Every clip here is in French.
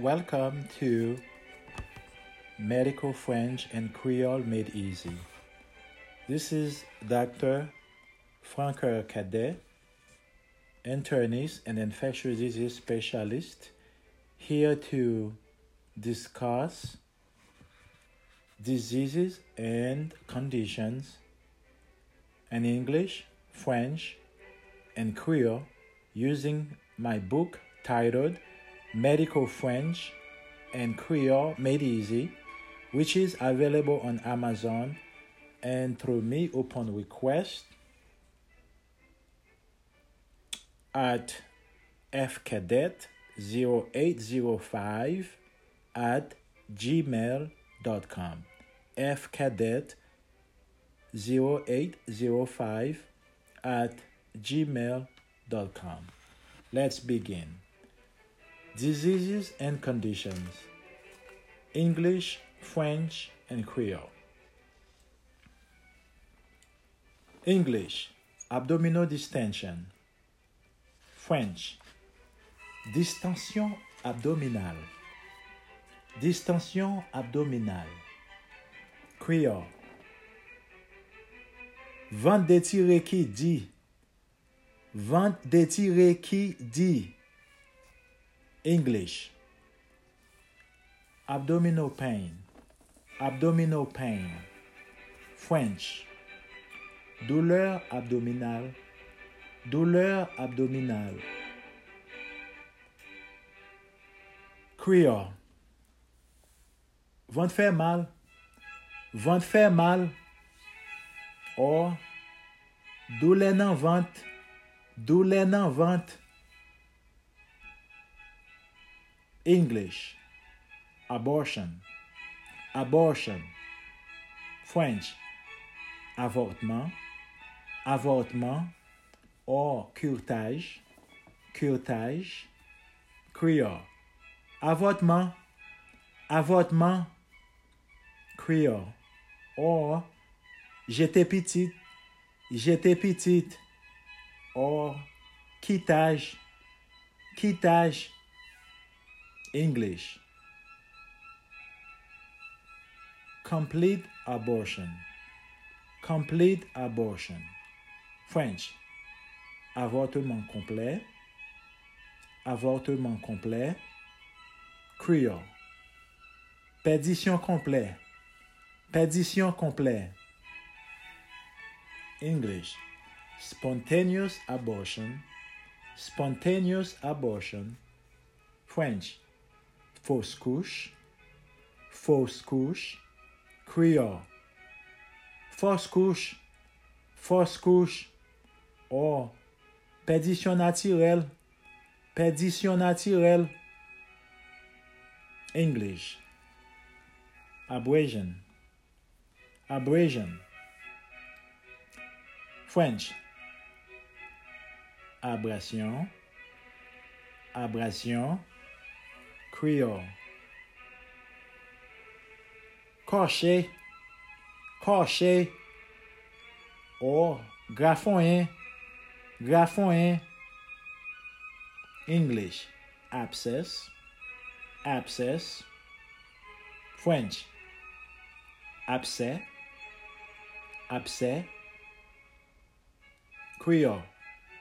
Welcome to Medical French and Creole Made Easy. This is Dr. Francoeur Cadet, internist and infectious disease specialist, here to discuss diseases and conditions in English, French, and Creole using my book titled Medical French and Creole Made Easy, which is available on Amazon and through me upon request at fcadet0805 at gmail.com. fcadet0805 at gmail.com. Let's begin. Diseases and conditions English, French, and Creole. English, abdominal distension. French, distension abdominale. Distension abdominale. Creole, ventre détiré qui dit. Ventre détiré qui dit. English. Abdominal pain. Abdominal pain. French. Douleur abdominale. Douleur abdominale. Kriya. Vant fè mal. Vant fè mal. Or. Doulè nan vant. Doulè nan vant. English. Abortion. Abortion. French. Avortement. Avortement. Or curtage. Curtage. Creole. Avortement. Avortement. Creole. Or j'étais petite. J'étais petite. Or quittage. Quittage. English. Complete abortion. Complete abortion. French. Avortement complet. Avortement complet. Creole. Perdition complet. Perdition complet. English. Spontaneous abortion. Spontaneous abortion. French. Fausse couche. Fausse couche. Creole. Fausse couche. Fausse couche. Or, perdition naturelle. Perdition naturelle. English. Abrasion. Abrasion. French. Abrasion. Abrasion. Creole. Koche, koche, or oh, grafonyen, grafonyen, English, abscess, abscess, French, abscess, abscess, Creole,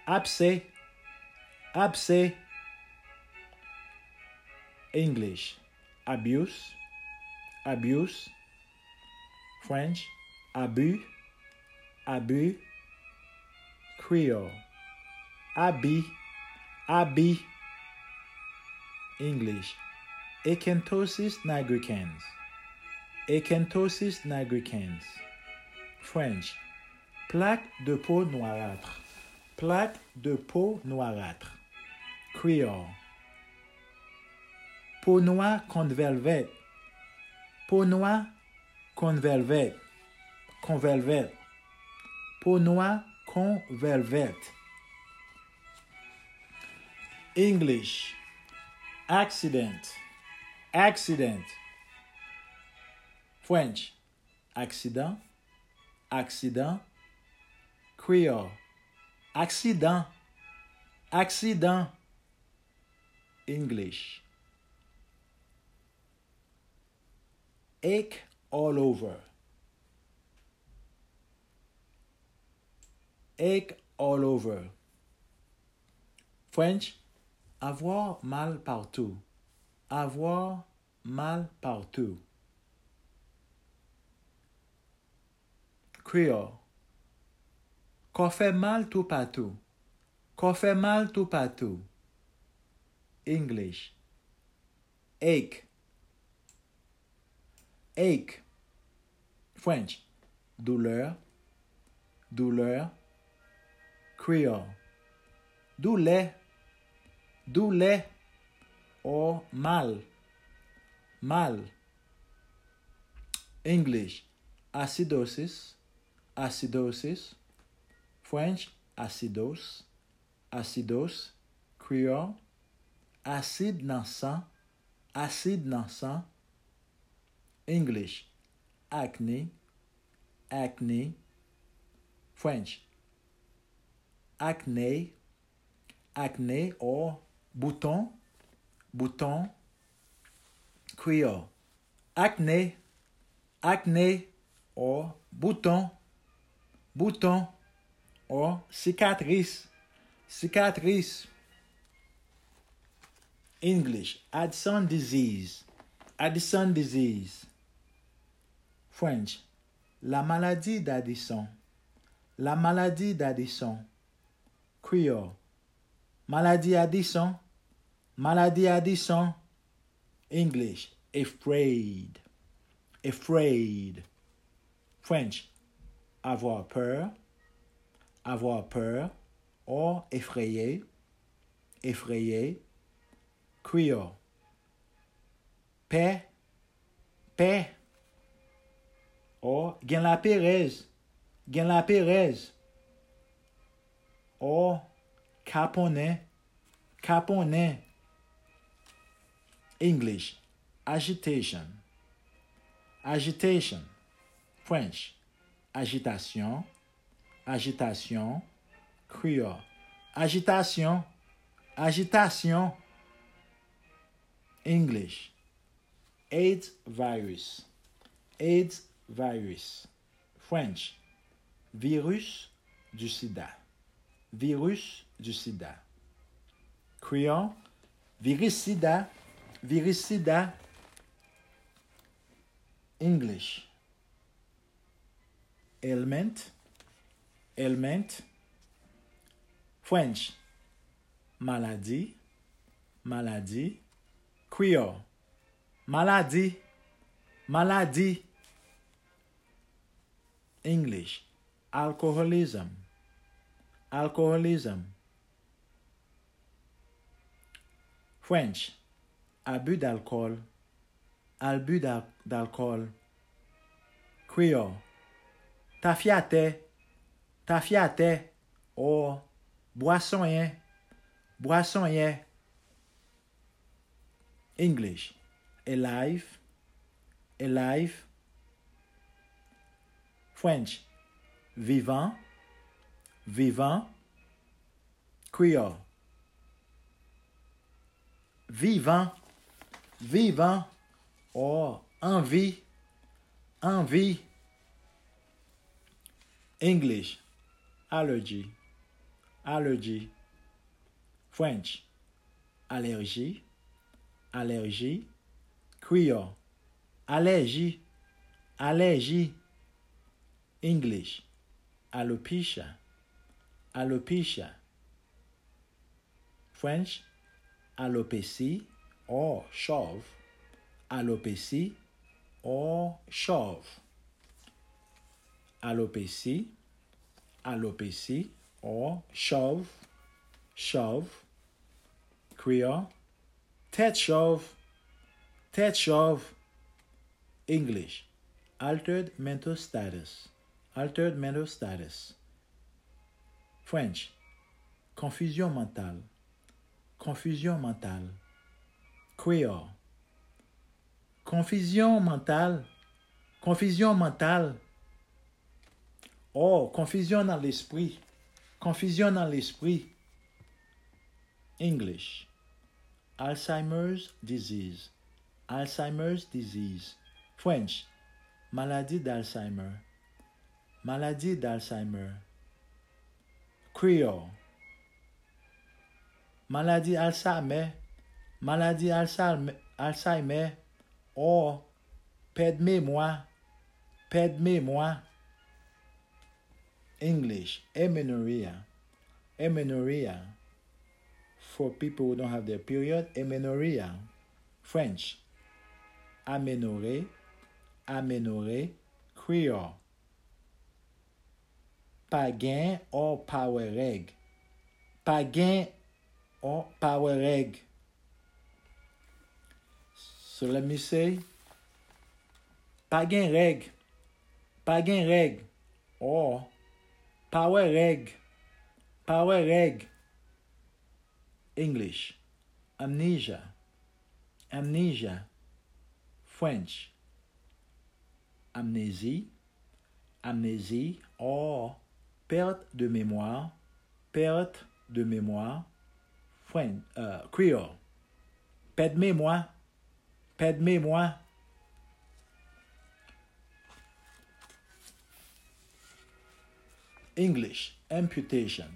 abscess, abscess, English. Abuse. Abuse. French. Abus. Abus. Creole. Abi. Abi. English. Acanthosis nigricans. Acanthosis nigricans. French. Plaque de peau noirâtre. Plaque de peau noirâtre. Creole. Peau noire convelvette. Peau noire convelvette. Convelvette. Peau noire convelvette. English. Accident. Accident. French. Accident. Accident. Creole. Accident. Accident. English. Ache all over. Ache all over. French, avoir mal partout. Avoir mal partout. Creole. Qu'on fait mal tout partout. Qu'on mal tout partout. English. Ache. Ache. French. Douleur. Douleur. Creole. Douleur. Douleur. Or mal. Mal. English. Acidosis. Acidosis. French. Acidos. Acidos. Creole. Acide dans sang. Acide dans. English. Acne. Acne. French. Acne. Acne or bouton. Bouton. Creole. Acne. Acne or bouton. Bouton or cicatrice. Cicatrice. English. Addison disease. Addison disease. French. La maladie d'Addison. La maladie d'Addison. Creole. Maladie Addison. Maladie Addison. English. Afraid. Afraid. French. Avoir peur. Avoir peur. Or effrayé. Effrayé. Creole. Paix. Paix. Or, gen la perez. Gen la perez. Or, kaponen. Kaponen. English. Agitation. Agitation. French. Agitation. Agitation. Creole. Agitation. Agitation. English. AIDS virus. AIDS virus. French. Virus du sida. Virus du sida. Sida. Virus sida. English. Ailment. Ailment. French. Maladie. Maladie. Creole. Maladie. Maladie. English. Alcoholism. Alcoholism. French. Abus d'alcool. Abus d'al- d'alcool. Creole. Tafiate. Tafiate. Or. Boisson yen. Boisson yen. English. Alive. Alive. French. Vivant. Vivant. Creole. Vivant. Vivant. Or envie. Envie. English. Allergy. Allergy. French. Allergie. Allergie. Creole. Allergie. Allergie. English, alopecia, alopecia. French, alopecia or shove, alopecia or shove. alopecia, alopecia or shove, shove. Creole, tête shove, tête shove. English, altered mental status. Altered mental status. French. Confusion mentale. Confusion mentale. Creole. Confusion mentale. Confusion mentale. Oh, confusion dans l'esprit. Confusion dans l'esprit. English. Alzheimer's disease. Alzheimer's disease. French. Maladie d'Alzheimer. Maladie d'Alzheimer. Creole. Maladie Alzheimer. Maladie Alzheimer. Or, perte mémoire. Perte mémoire. English. Amenorrhea. Amenorrhea. For people who don't have their period, amenorrhea. French. Amenorrhea. Amenorrhea. Creole. Pagan or power egg. Pagan or power egg. So let me say, pagan reg, pagan reg, or power egg, power egg. English, amnesia, amnesia. French, amnésie, amnésie, or perte de mémoire, perte de mémoire. French, uh, Creole, perte de mémoire, perte de mémoire. English, amputation,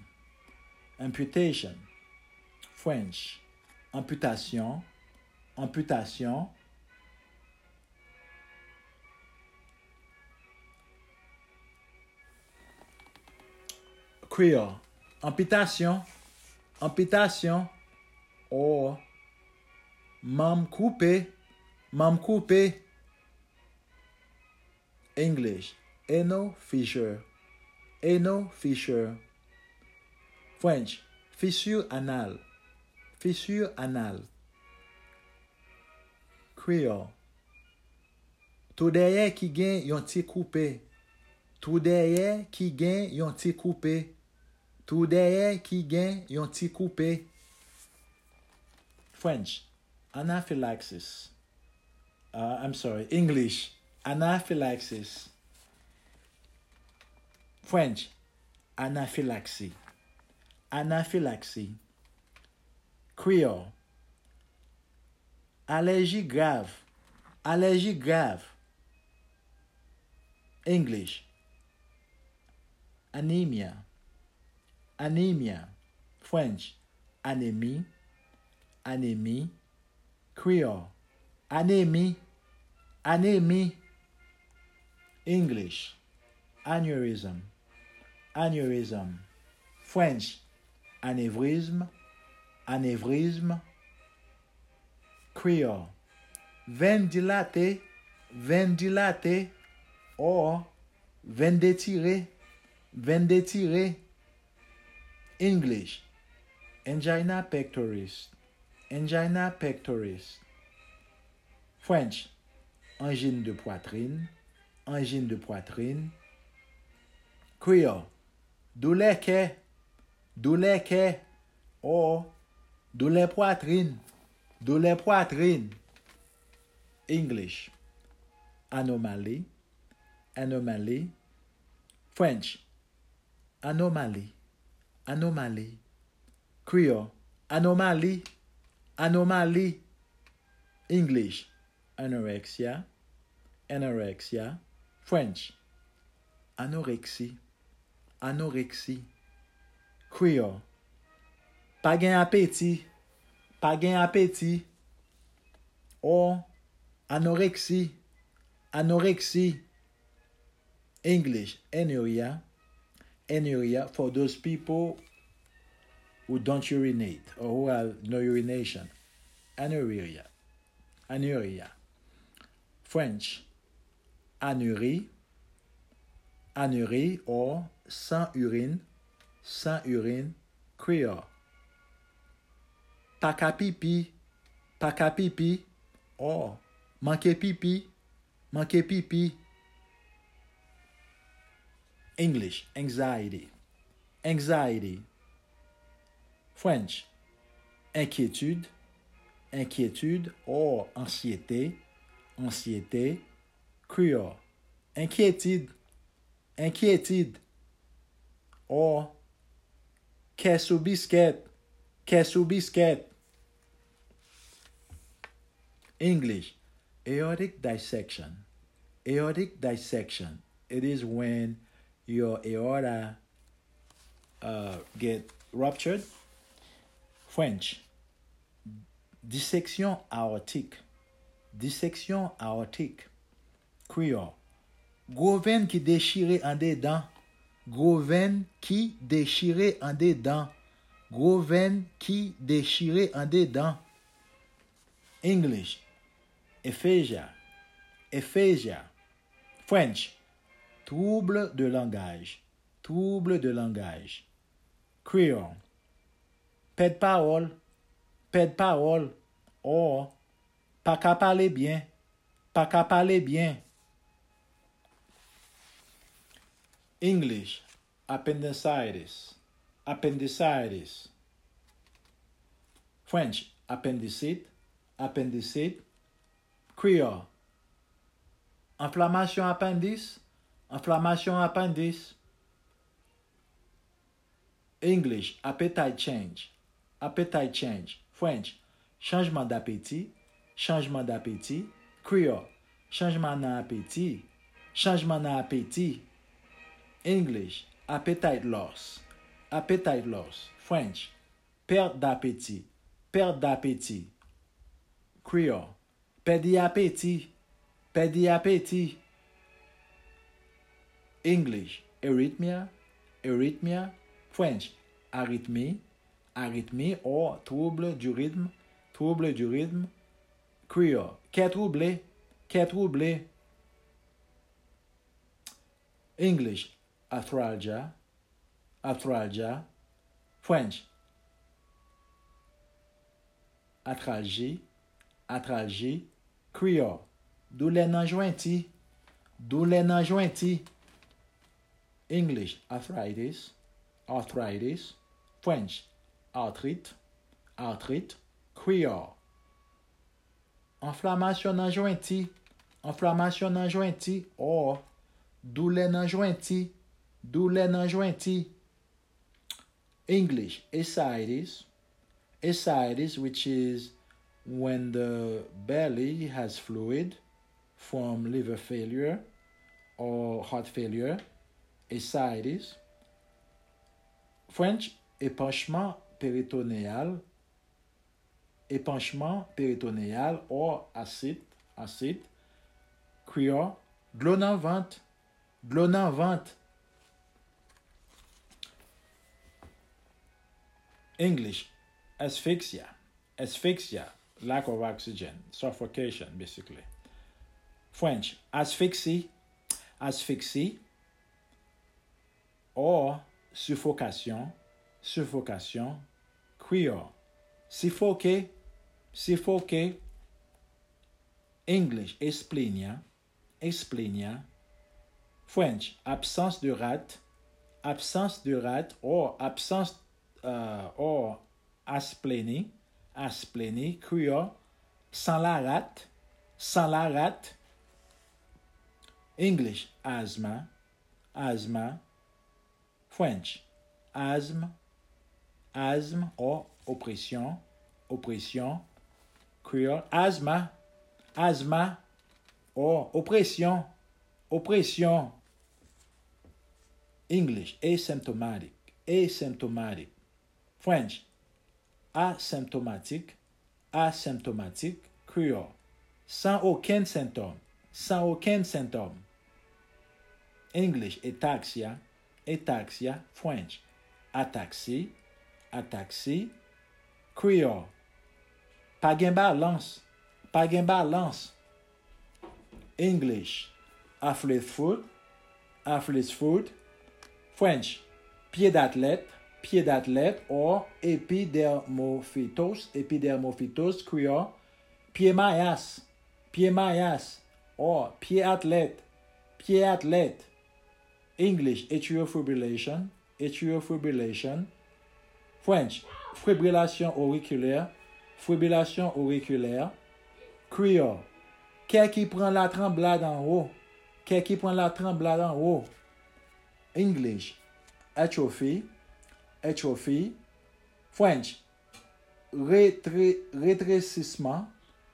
amputation. French, amputation, amputation. Kriol. Ampitasyon, ampitasyon, or, mam koupe, mam koupe, English, eno fissure, eno fissure, French, fissure anal, fissure anal, Kriol. Tou derye ki gen yon ti koupe, tou derye ki gen yon ti koupe, Tout derrière qui gen yon ti coupé. French, anaphylaxis. Uh, I'm sorry, English, anaphylaxis. French, anaphylaxie. Anaphylaxie. Creole, allergie grave. Allergie grave. English, anemia. Anemia. French, anémie. Anémie. Creole, anémie. Anémie. English, aneurysm. Aneurysm. French, anévrisme. Anévrisme. Creole, veine dilatée. Or. Veine détirée. English. Angina pectoris. Angina pectoris. French. Angine de poitrine. Angine de poitrine. Creole. Doulè kè Doulè kè Oh. Doulè poitrine. Doulè poitrine. English. Anomalie. Anomalie. French. Anomalie. anomali. Creole, anomali. Anomali. English, anorexia. Anorexia. French, anorexie. Anorexie. Creole, pa gen apeti. Pa gen apeti. Or, anorexie. Anorexie. English, enoria. Anuria. Anuria for those people who don't urinate or who have no urination. Anuria. Anuria. French. Anurie. Anurie or sans urine. Sans urine. Creole. Paka pipi. Paka pipi. Or manquer pipi. Manquer pipi. English, anxiety. Anxiety. French, inquiétude. Inquiétude or anxiété. Anxiété. Creole, inquiétude. Inquiétude. Or caisse au biscuit. Caisse au biscuit. English, aortic dissection. Aortic dissection. It is when your aorta uh, get ruptured? French. Dissection aortique. Dissection aortique. Creole. Gros veine qui déchiré en dedans. Gros veine qui déchiré en dedans. Gros veine qui déchiré en dedans. English. Ephasia. Ephasia. French. Trouble de langage. Trouble de langage. Creole. Pas de parole. Pas de parole. Or. Pas qu'à parler bien. Pas qu'à parler bien. English. Appendicitis. Appendicitis. French. Appendicite. Appendicite. Creole. Inflammation appendice. inflammation appendix. English, appetite change. Appetite change. French, changement d'appétit. Changement d'appétit. Creole, changement d'appétit. Changement d'appétit. English, appetite loss. Appetite loss. French, perte d'appétit. Perte d'appétit. Creole, perte d'appétit. Perte d'appétit. English, arrhythmia, arrhythmia. French, arrhythmie, arrhythmie or trouble du rythme, trouble du rythme. Creole, qu'est troublé, qu'est troublé. English, arthralgia, arthralgia. French, atralgie, atralgie. Queer, douleur nan jointi, douleur nan jointi. English. Arthritis. Arthritis. French. Arthrite. Arthrite. Creole. Inflammation nan jointi. Inflammation nan jointi. Or. Douleur nan jointi. Douleur nan jointi. English. Ascites. Ascites, which is when the belly has fluid from liver failure or heart failure. Ascites. French. Épanchement péritonéal. Épanchement péritonéal or acide. Acide. Creole. Nan ventre. English. Asphyxia. Asphyxia. Lack of oxygen. Suffocation, basically. French. Asphyxie. Asphyxie. Or suffocation. Suffocation. Creole. Suffoquer. Suffoquer. English. Esplenia. Esplenia. French. Absence de rate. Absence de rate or absence uh, or asplénie. Asplénie. Creole. Sans la rate. Sans la rate. English. Asthma. Asthma. French. Asthme. Asthme or oppression. Oppression. Creole. Asthma. Asthma or oppression. Oppression. English. Asymptomatic. Asymptomatic. French. Asymptomatique. Asymptomatique. Creole. Sans aucun symptôme. Sans aucun symptôme. English. Ataxia. Ataxia. French. Ataxie. Ataxie. Creole. Pas gain balance. Pas balance. English. Athlete foot. Foot. French. Pied d'athlète. Pied d'athlète or épidermophytose. Épidermophytose. Creole. Pied maillas. Pied maillas or pied athlète. Pied athlète. English. Atrial fibrillation. Atrial fibrillation. French. Fibrillation auriculaire. Fibrillation auriculaire. Creole. Qu'est qui prend la tremblade en haut? Qu'est qui prend la tremblade en haut? English. Atrophy. Atrophy. French. Rétré, rétrécissement.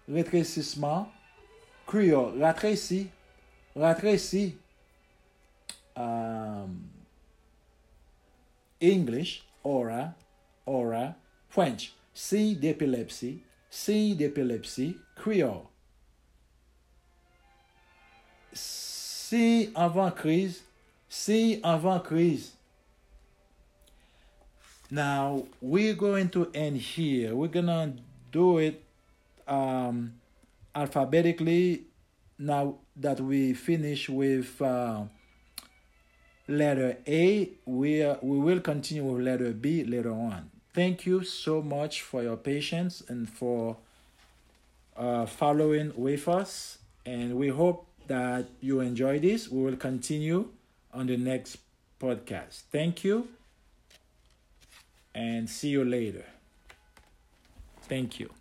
Rétrécissement. Creole. Ratréci. Rattresi. Um, English, aura, aura. French, C d'épilepsie, C d'épilepsie. Creole. C avant crise, C avant crise. Now we're going to end here. We're gonna do it um, alphabetically now that we finish with uh, letter A, we, uh, we will continue with letter B later on. Thank you so much for your patience and for uh, following with us. And we hope that you enjoy this. We will continue on the next podcast. Thank you and see you later. Thank you.